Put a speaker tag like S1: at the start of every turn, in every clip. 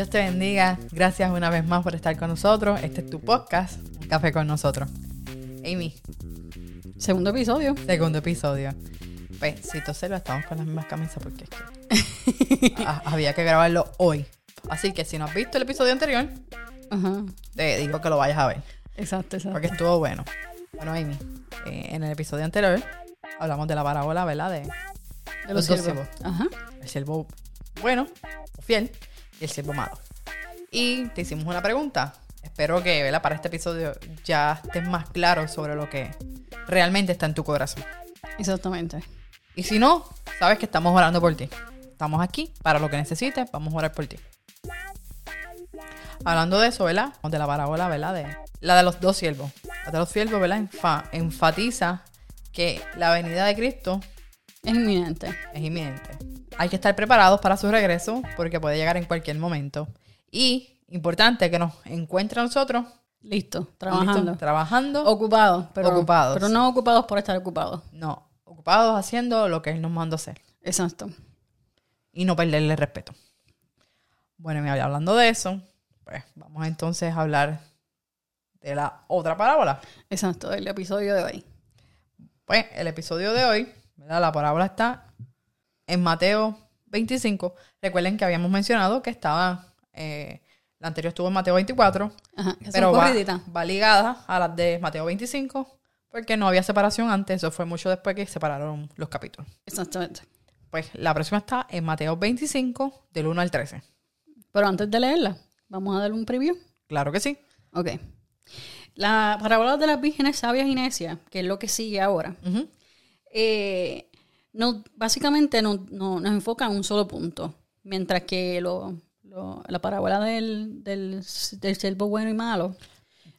S1: Dios te bendiga. Gracias una vez más por estar con nosotros. Este es tu podcast, Un Café con nosotros. Amy,
S2: Segundo episodio.
S1: segundo episodio. Pues, si tú lo estamos con las mismas camisas porque es que había que grabarlo hoy. Así que si no has visto el episodio anterior,
S2: Ajá.
S1: te digo que lo vayas a ver.
S2: Exacto, exacto.
S1: Porque estuvo bueno. Bueno, Amy, eh, en el episodio anterior hablamos de la parábola, ¿verdad? De
S2: De
S1: los dos
S2: siervos. Ajá.
S1: el siervo bueno o fiel y el siervo malo. Y te hicimos una pregunta. Espero que ¿verdad? para este episodio ya estés más claro sobre lo que realmente está en tu corazón.
S2: Exactamente.
S1: Y si no, sabes que estamos orando por ti. Estamos aquí para lo que necesites, vamos a orar por ti. Hablando de eso, ¿verdad? De la parábola, ¿verdad? De la de los dos siervos. La de los siervos, ¿verdad? Enfa- enfatiza que la venida de Cristo
S2: Es inminente.
S1: es inminente. Hay que estar preparados para su regreso porque puede llegar en cualquier momento. Y importante que nos encuentre a nosotros
S2: Listo. Trabajando.
S1: trabajando,
S2: Ocupados. Pero,
S1: Ocupados.
S2: Pero no ocupados por estar ocupados.
S1: no, ocupados haciendo lo que Él nos mandó hacer
S2: Exacto.
S1: y no perderle respeto. Bueno, y hablando de eso, pues vamos entonces a hablar de la otra parábola.
S2: Exacto. El episodio de hoy.
S1: Pues el episodio de hoy, ¿verdad? La parábola está en Mateo 25. Recuerden que habíamos mencionado que estaba, eh, la anterior estuvo en Mateo 24,
S2: Ajá.
S1: pero va, ligada a las de Mateo 25, porque no había separación antes, eso fue mucho después que separaron los capítulos.
S2: Exactamente.
S1: Pues la próxima está en Mateo 25, del 1 al 13.
S2: Pero antes de leerla, vamos a darle un preview.
S1: Claro que sí.
S2: Ok. La parábola de las vírgenes sabias y necias, que es lo que sigue ahora,
S1: Ujú.
S2: Eh, no, básicamente no, no- nos enfoca en un solo punto, mientras que lo- lo- la parábola del, del, del siervo bueno y malo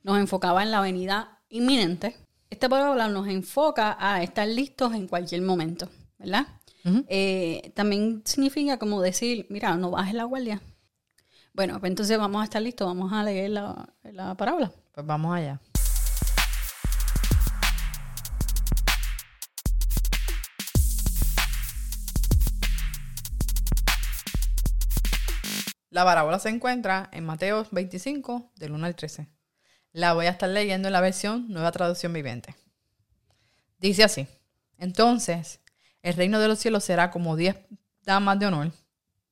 S2: nos enfocaba en la venida inminente. Esta parábola nos enfoca a estar listos en cualquier momento, ¿verdad? Eh, también significa como decir, mira, no bajes la guardia. Bueno, pues entonces vamos a estar listos, vamos a leer la, la parábola.
S1: Pues vamos allá. La parábola se encuentra en Mateo 25, del 1 al 13. La voy a estar leyendo en la versión Nueva Traducción Viviente. Dice así: Entonces, el reino de los cielos será como diez damas de honor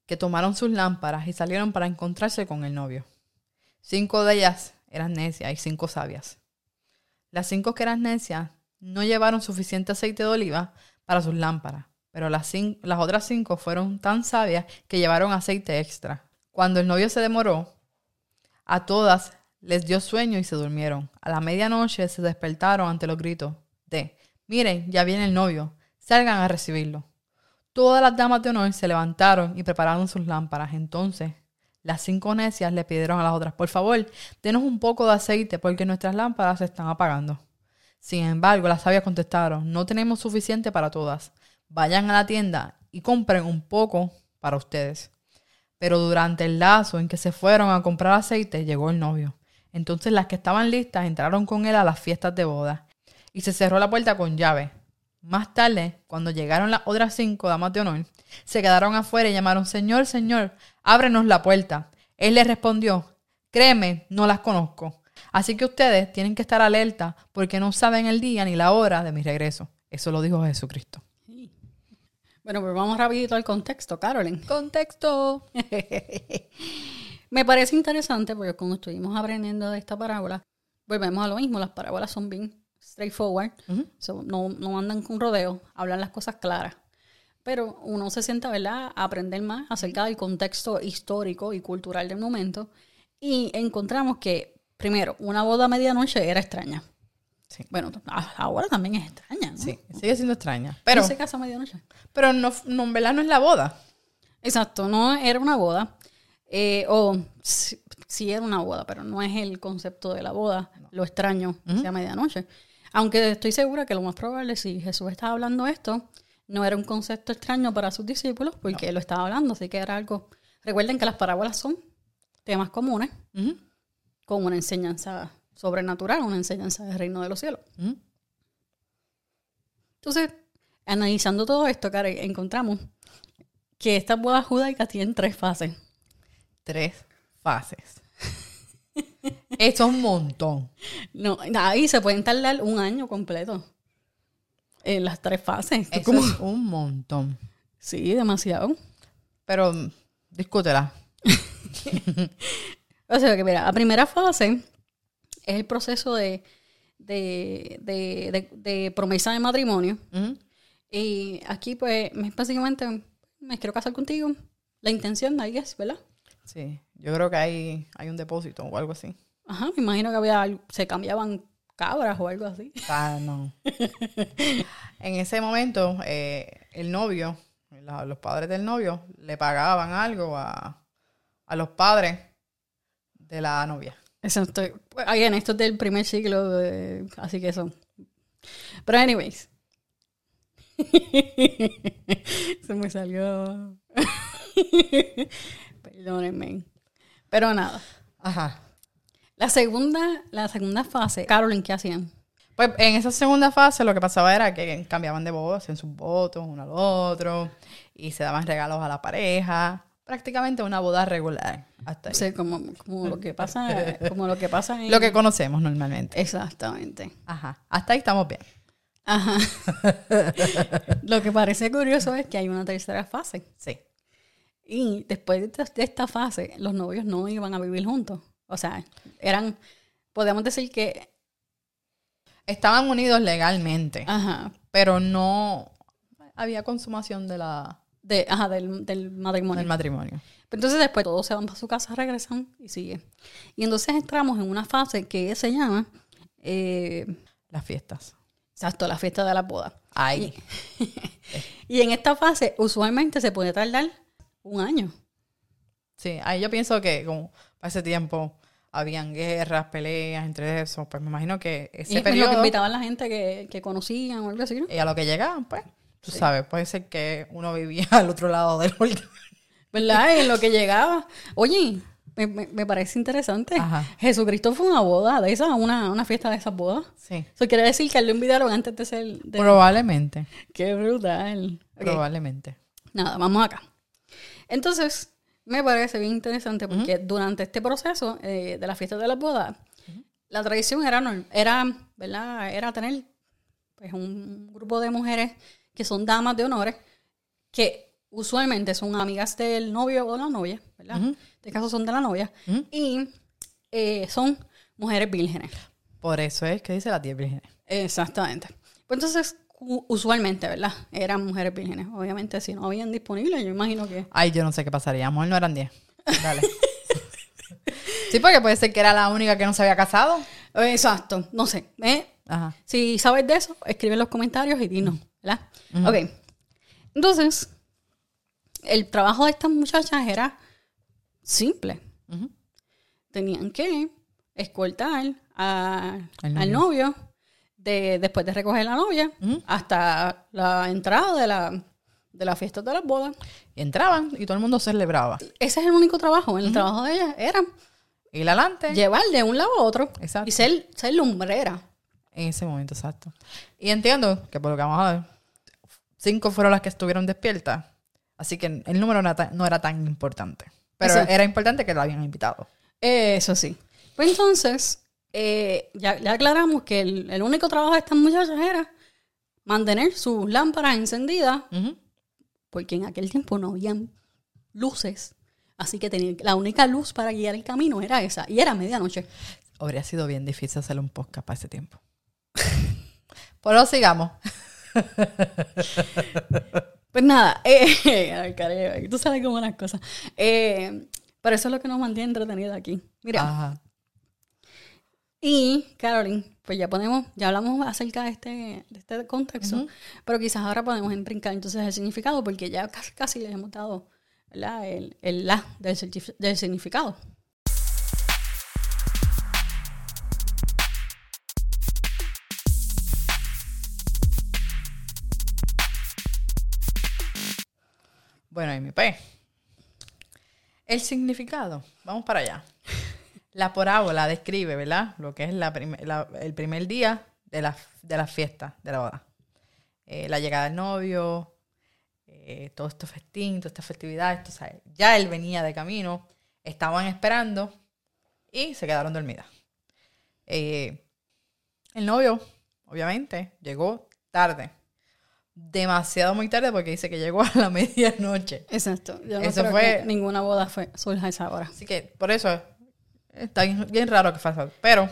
S1: que tomaron sus lámparas y salieron para encontrarse con el novio. Cinco de ellas eran necias y cinco sabias. Las cinco que eran necias no llevaron suficiente aceite de oliva para sus lámparas, pero las, las otras cinco fueron tan sabias que llevaron aceite extra. Cuando el novio se demoró, a todas les dio sueño y se durmieron. A la medianoche se despertaron ante los gritos de, miren, ya viene el novio, salgan a recibirlo. Todas las damas de honor se levantaron y prepararon sus lámparas. Entonces, las cinco necias le pidieron a las otras, por favor, denos un poco de aceite porque nuestras lámparas se están apagando. Sin embargo, las sabias contestaron, no tenemos suficiente para todas. Vayan a la tienda y compren un poco para ustedes. Pero durante el lazo en que se fueron a comprar aceite, llegó el novio. Entonces las que estaban listas entraron con él a las fiestas de boda y se cerró la puerta con llave. Más tarde, cuando llegaron las otras cinco damas de honor, se quedaron afuera y llamaron, Señor, Señor, ábrenos la puerta. Él les respondió, créeme, no las conozco. Así que ustedes tienen que estar alerta porque no saben el día ni la hora de mi regreso. Eso lo dijo Jesucristo.
S2: Bueno, pues vamos rapidito al contexto, Carolyn.
S1: Contexto.
S2: Me parece interesante porque cuando estuvimos aprendiendo de esta parábola, volvemos a lo mismo, las parábolas son bien straightforward, so, no, no andan con rodeo, hablan las cosas claras. Pero uno se sienta, ¿verdad?, a aprender más acerca del contexto histórico y cultural del momento y encontramos que, primero, una boda a medianoche era extraña.
S1: Sí.
S2: Bueno, ahora también es extraña, ¿no?
S1: Sí, sigue siendo extraña. Pero,
S2: ¿Quién se casa a medianoche?
S1: pero no, no, en verdad no es la boda.
S2: Exacto, no era una boda. eh, o sí, sí era una boda, pero no es el concepto de la boda, lo extraño, que sea medianoche. Aunque estoy segura que lo más probable, si Jesús estaba hablando esto, no era un concepto extraño para sus discípulos, porque él lo estaba hablando, así que era algo. Recuerden que las parábolas son temas comunes, con una enseñanza sobrenatural, una enseñanza del reino de los cielos.
S1: ujú.
S2: Entonces, analizando todo esto, Karen, encontramos que estas bodas judaicas tienen tres fases.
S1: Tres. fases. Eso es un montón.
S2: No, ahí se pueden tardar un año completo. En las tres fases.
S1: Eso
S2: Como-
S1: es un montón.
S2: Sí, demasiado.
S1: Pero mm, discútela.
S2: O sea que, mira, la primera fase es el proceso de, de, de, promesa de matrimonio. Y aquí, pues, es básicamente, me quiero casar contigo. La intención, I guess, ¿verdad?
S1: Sí, yo creo que hay, hay un depósito o algo así.
S2: Ajá, me imagino que había, se cambiaban cabras o algo así.
S1: Ah, no. en ese momento, eh, el novio, la- los padres del novio, le pagaban algo a, a los padres de la novia.
S2: Exacto. Again, esto es del primer siglo, de- así que son. Pero, anyways. Se me salió. Perdónenme. Pero nada.
S1: Ajá.
S2: La segunda, la segunda fase, Carolyn, ¿qué hacían?
S1: Pues en esa segunda fase lo que pasaba era que cambiaban de voz, hacían sus votos uno al otro y se daban regalos a la pareja. Prácticamente una boda regular. Hasta ahí.
S2: O sea, como, como lo que pasa, como lo que pasa en...
S1: Lo que conocemos normalmente.
S2: Exactamente.
S1: Ajá. Hasta ahí estamos bien.
S2: Ajá. lo que parece curioso es que hay una tercera fase.
S1: Sí.
S2: Y después de esta- de esta fase, los novios no iban a vivir juntos. O sea, eran, podemos decir que,
S1: Estaban unidos legalmente,
S2: ajá,
S1: pero no había consumación de la,
S2: de, ajá del, del matrimonio.
S1: del matrimonio.
S2: Entonces después todos se van para su casa, regresan y sigue. Y entonces entramos en una fase que se llama, eh,
S1: Las fiestas.
S2: exacto, la fiesta de la boda.
S1: Ahí.
S2: Y en esta fase usualmente se puede tardar un año.
S1: Sí, ahí yo pienso que como para ese tiempo habían guerras, peleas entre eso, pues me imagino que
S2: Y
S1: ese
S2: es lo que invitaban a la gente que, que conocían o algo así, ¿no?
S1: y a lo que llegaban, pues, tú sabes, puede ser que uno vivía al otro lado del volcán.
S2: ¿Verdad? En lo que llegaba. Oye, me, me- me parece interesante.
S1: Ajá.
S2: Jesucristo fue una boda de esas, una, una fiesta de esas bodas.
S1: Sí,
S2: Eso quiere decir que lo invitaron antes de ser... de-
S1: probablemente,
S2: Qué brutal.
S1: Probablemente.
S2: Nada, vamos acá. Entonces, me parece bien interesante porque durante este proceso eh, de la fiesta de las bodas, la tradición era, era, ¿verdad? Era tener pues, un grupo de mujeres que son damas de honores, que usualmente son amigas del novio o la novia, ¿verdad? En este caso son de la novia, y eh, son mujeres vírgenes.
S1: Por eso es que dice las 10 vírgenes.
S2: Exactamente. Pues entonces, usualmente, ¿verdad? Eran mujeres vírgenes. Obviamente, si no habían disponibles, yo imagino que...
S1: Ay, yo no sé qué pasaría. A lo mejor no eran 10. Dale. sí, porque puede ser que era la única que no se había casado.
S2: Exacto, no sé. ¿eh?
S1: Ajá.
S2: Si sabes de eso, escribe en los comentarios y dinos, ¿verdad? Ok. Entonces, el trabajo de estas muchachas era simple. Tenían que escoltar a-
S1: Al
S2: al novio de, después de recoger a la novia hasta la entrada de la, de la fiesta de las bodas.
S1: Y entraban y todo el mundo celebraba.
S2: Ese es el único trabajo. El trabajo de ellas era
S1: la adelante.
S2: llevar de un lado a otro
S1: Exacto.
S2: y ser, ser lumbrera.
S1: En ese momento, exacto. Y entiendo que por lo que vamos a ver, cinco fueron las que estuvieron despiertas. Así que el número no era tan, no era tan importante. Pero
S2: Exacto.
S1: era importante que la habían invitado.
S2: Eso sí. Pues entonces, eh, ya, ya aclaramos que el, el único trabajo de estas muchachas era mantener sus lámparas encendidas, porque en aquel tiempo no habían luces. Así que tenía, la única luz para guiar el camino era esa, y era medianoche.
S1: Habría sido bien difícil hacer un podcast para ese tiempo. Pero sigamos.
S2: Pues nada, eh, ay, cariño, tú sabes cómo las cosas. Eh, pero eso es lo que nos mantiene entretenidos aquí. Mira,
S1: Ajá.
S2: Y, Caroline, pues ya podemos, ya hablamos acerca de este, de este contexto, pero quizás ahora podemos brincar entonces el significado, porque ya casi, casi les hemos dado el, el la del significado.
S1: Bueno, MP. El significado. Vamos para allá. La parábola describe, ¿verdad? Lo que es la la- el primer día de la, de la fiesta, de la boda. Eh, la llegada del novio, eh, todo esto festín, toda esta festividad, esto, ya él venía de camino estaban esperando y se quedaron dormidas. Eh, el novio, obviamente, llegó tarde. Demasiado muy tarde porque dice que llegó a la medianoche.
S2: Exacto. Yo no
S1: Eso
S2: creo
S1: fue-
S2: que ninguna boda fue surja a esa hora.
S1: Así que por eso está bien, raro que pasa. Pero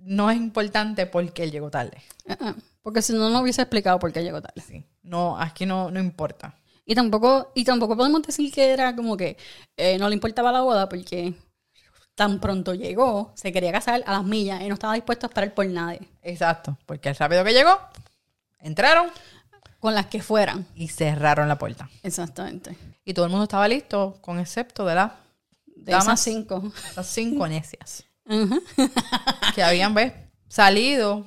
S1: no es importante porque él llegó tarde.
S2: Ah, ah. Porque si no, no hubiese explicado por qué llegó tarde.
S1: Sí. No, aquí no, no importa.
S2: Y tampoco, y tampoco podemos decir que era como que eh, no le importaba la boda porque tan pronto llegó, se quería casar a las millas y no estaba dispuesto a esperar por nadie.
S1: Exacto. Porque el rápido que llegó, entraron
S2: Con las que fueran.
S1: y cerraron la puerta.
S2: Exactamente.
S1: Y todo el mundo estaba listo, con excepto de las,
S2: De
S1: Damas.
S2: esas cinco.
S1: las cinco necias. Que habían ¿ves? salido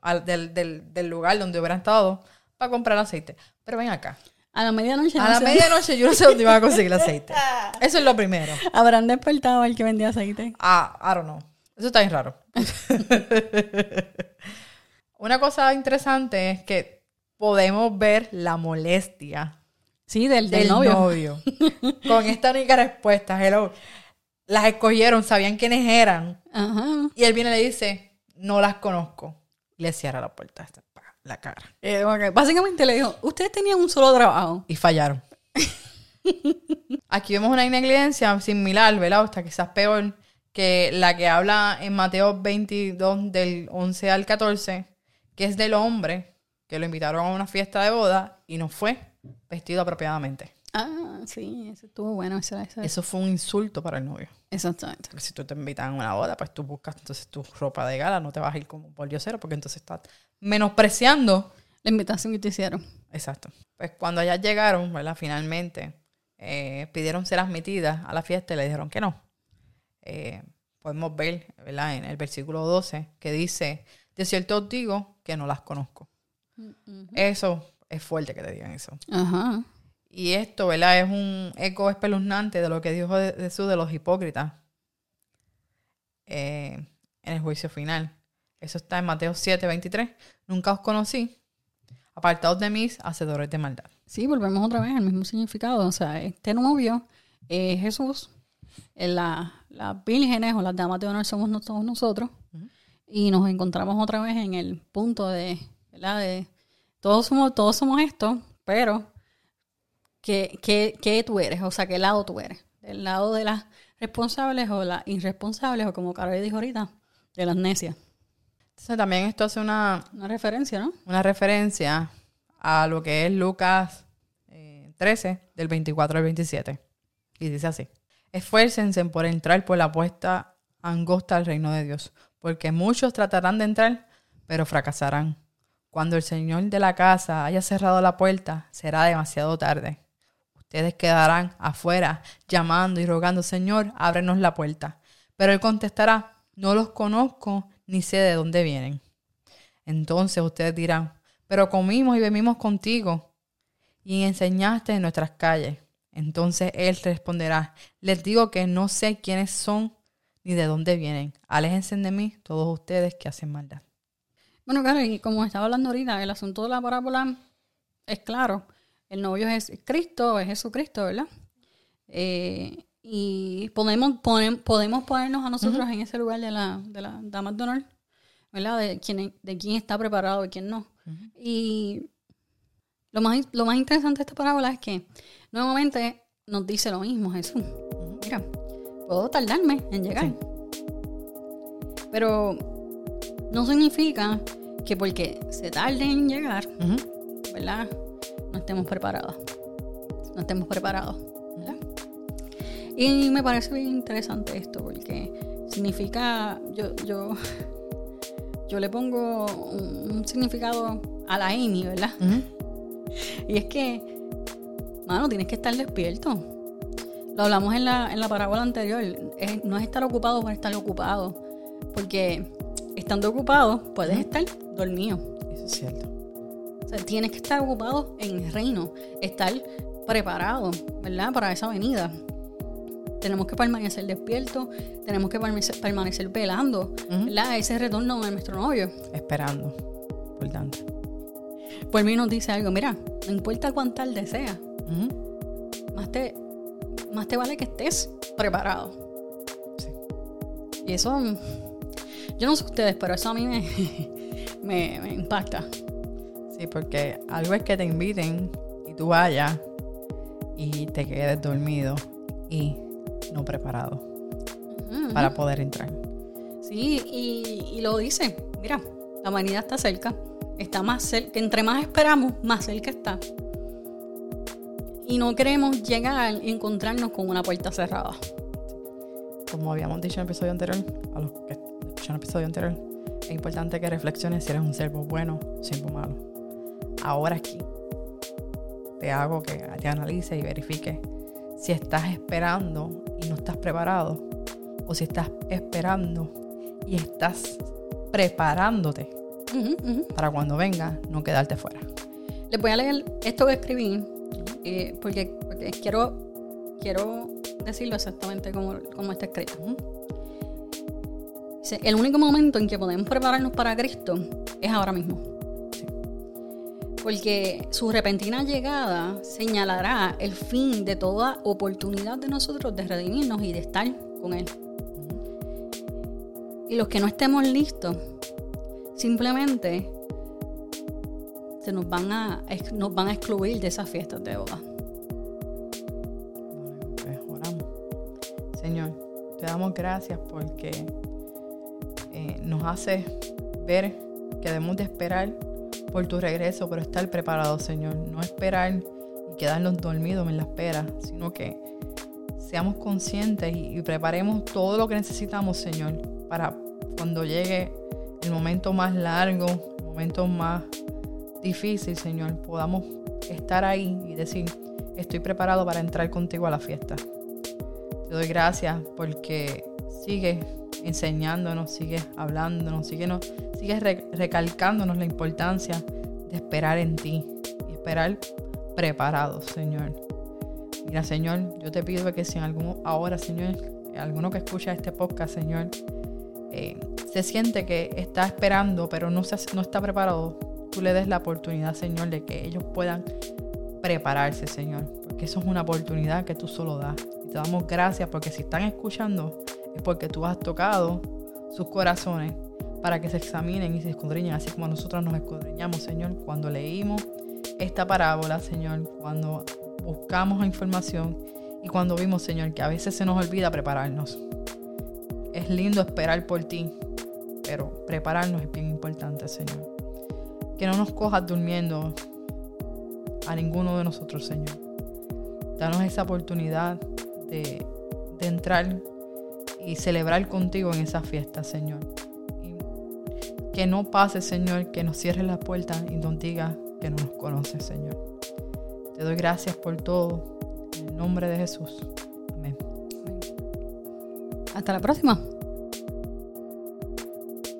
S1: al- del, del- del lugar donde hubieran estado para comprar aceite. Pero ven acá.
S2: A la medianoche
S1: A
S2: no
S1: la medianoche yo no sé dónde iban a conseguir el aceite. Eso es lo primero.
S2: habrán despertado al que vendía aceite.
S1: Ah, I don't know. Eso está bien raro. Una cosa interesante es que podemos ver la molestia
S2: Sí, del, del
S1: del
S2: novio.
S1: novio. Con esta única respuesta. Hello. Las escogieron, sabían quiénes eran.
S2: Ajá.
S1: Y él viene y le dice, no las conozco. Y le cierra la puerta, la cara.
S2: Eh. Básicamente le dijo, ustedes tenían un solo trabajo.
S1: Y fallaron. Aquí vemos una negligencia similar, ¿verdad? O sea, quizás peor que la que habla en Mateo 22 del 11 al 14, que es del hombre que lo invitaron a una fiesta de boda y no fue vestido apropiadamente.
S2: Ah, sí, eso estuvo bueno. Eso, eso-
S1: Eso fue un insulto para el novio.
S2: Exactamente.
S1: Porque si tú te invitan a una boda, pues tú buscas entonces tu ropa de gala, no te vas a ir como por diosero, porque entonces estás menospreciando
S2: La invitación que te hicieron.
S1: Exacto. Pues cuando allá llegaron, ¿verdad? Finalmente, eh, pidieron ser admitidas a la fiesta y le dijeron que no. Eh, podemos ver, ¿verdad? En el versículo 12, que dice, de cierto os digo que no las conozco. Eso es fuerte que te digan eso.
S2: Ajá.
S1: Y esto, ¿verdad? Es un eco espeluznante de lo que dijo Jesús de los hipócritas eh, en el juicio final. Eso está en Mateo 7, 23. Nunca os conocí, apartados de mí, hacedores de maldad.
S2: Sí, volvemos otra vez al mismo significado. O sea, este novio es Jesús. eh, la- las vírgenes o las damas de honor somos nosotros. Y nos encontramos otra vez en el punto de, ¿verdad? De todos somos, todos somos esto, pero ¿qué, qué, qué tú eres? O sea, ¿qué lado tú eres? ¿Del lado de las responsables o las irresponsables? O como Carol dijo ahorita, de las necias.
S1: Entonces también esto hace una,
S2: Una referencia, ¿no?
S1: una referencia a lo que es Lucas eh, 13, del 24 al 27. Y dice así. Esfuércense por entrar por la puerta angosta al reino de Dios, porque muchos tratarán de entrar, pero fracasarán. Cuando el Señor de la casa haya cerrado la puerta, será demasiado tarde. Ustedes quedarán afuera llamando y rogando, Señor, ábrenos la puerta. Pero Él contestará, no los conozco ni sé de dónde vienen. Entonces ustedes dirán, pero comimos y bebimos contigo y enseñaste en nuestras calles. Entonces él responderá, les digo que no sé quiénes son ni de dónde vienen. Aléjense de mí todos ustedes que hacen maldad.
S2: Bueno, claro, y como estaba hablando ahorita, el asunto de la parábola es claro. El novio es Cristo, es Jesucristo, ¿verdad? Eh, y podemos, poner- podemos ponernos a nosotros en ese lugar de la, de la dama de honor, ¿verdad? De quién, de quién está preparado y quién no. Y lo más, lo más interesante de esta parábola es que nuevamente nos dice lo mismo Jesús. Mira, puedo tardarme en llegar. Pero no significa que porque se tarde en llegar. ¿verdad? No estemos preparados. No estemos preparados, ¿verdad? Y me parece bien interesante esto porque significa, yo, yo, yo le pongo un, un significado a la Amy, ¿verdad? Y es que, mano, tienes que estar despierto. Lo hablamos en la, en la parábola anterior. Es- no es estar ocupado por estar ocupado. Porque estando ocupado puedes estar dormido.
S1: Eso es cierto.
S2: O sea, tienes que estar ocupado en el reino. Estar preparado, ¿verdad? Para esa venida. Tenemos que permanecer despiertos. Tenemos que permanecer, permanecer velando, ¿verdad? Ese retorno de nuestro novio.
S1: Esperando. Por tanto.
S2: Por mí nos dice algo. Mira, no importa cuán tarde sea. Más te, más te vale que estés preparado. Y eso, yo no sé ustedes, pero eso a mí me, me, me impacta.
S1: Sí, porque algo es que te inviten y tú vayas y te quedes dormido y no preparado para poder entrar.
S2: Sí, y, y lo dice. Mira, la humanidad está cerca. Está más cerca. Entre más esperamos, más cerca está. Y no queremos llegar y encontrarnos con una puerta cerrada.
S1: Como habíamos dicho en el episodio anterior, a los que escucharon el episodio anterior, es importante que reflexiones si eres un servo bueno o siervo malo. Ahora aquí te hago que te analices y verifiques si estás esperando y no estás preparado o si estás esperando y estás preparándote para cuando venga no quedarte fuera.
S2: Les voy a leer esto que escribí eh, porque, porque quiero, quiero decirlo exactamente como, como está escrito. El único momento en que podemos prepararnos para Cristo es ahora mismo. Porque su repentina llegada señalará el fin de toda oportunidad de nosotros de redimirnos y de estar con Él. Y los que no estemos listos, simplemente se nos van a, nos van a excluir de esas fiestas de boda.
S1: Pues. Señor, te damos gracias porque nos hace ver que debemos de esperar por tu regreso, pero estar preparados, Señor. No esperar y quedarnos dormidos en la espera, sino que seamos conscientes y, preparemos todo lo que necesitamos, Señor, para cuando llegue el momento más largo, el momento más difícil, Señor, podamos estar ahí y decir, estoy preparado para entrar contigo a la fiesta. Te doy gracias porque sigues enseñándonos, sigues hablándonos, sigues, sigues re- recalcándonos la importancia de esperar en ti y esperar preparados, Señor. Mira, Señor, yo te pido que si en algún, ahora, Señor, alguno que escucha este podcast, Señor, eh, se siente que está esperando, pero no, se, no está preparado, tú le des la oportunidad, Señor, de que ellos puedan prepararse, Señor, porque eso es una oportunidad que tú solo das. Y te damos gracias porque si están escuchando es porque tú has tocado sus corazones para que se examinen y se escudriñen, así como nosotros nos escudriñamos, Señor, cuando leímos esta parábola, Señor, cuando buscamos información y cuando vimos, Señor, que a veces se nos olvida prepararnos. Es lindo esperar por ti, pero prepararnos es bien importante, Señor. Que no nos cojas durmiendo a ninguno de nosotros, Señor. Danos esa oportunidad de, de entrar y celebrar contigo en esa fiesta, Señor. Y que no pase, Señor, que nos cierres la puerta y nos diga que no nos conoces, Señor. Te doy gracias por todo. En el nombre de Jesús. Amén.
S2: Hasta la próxima.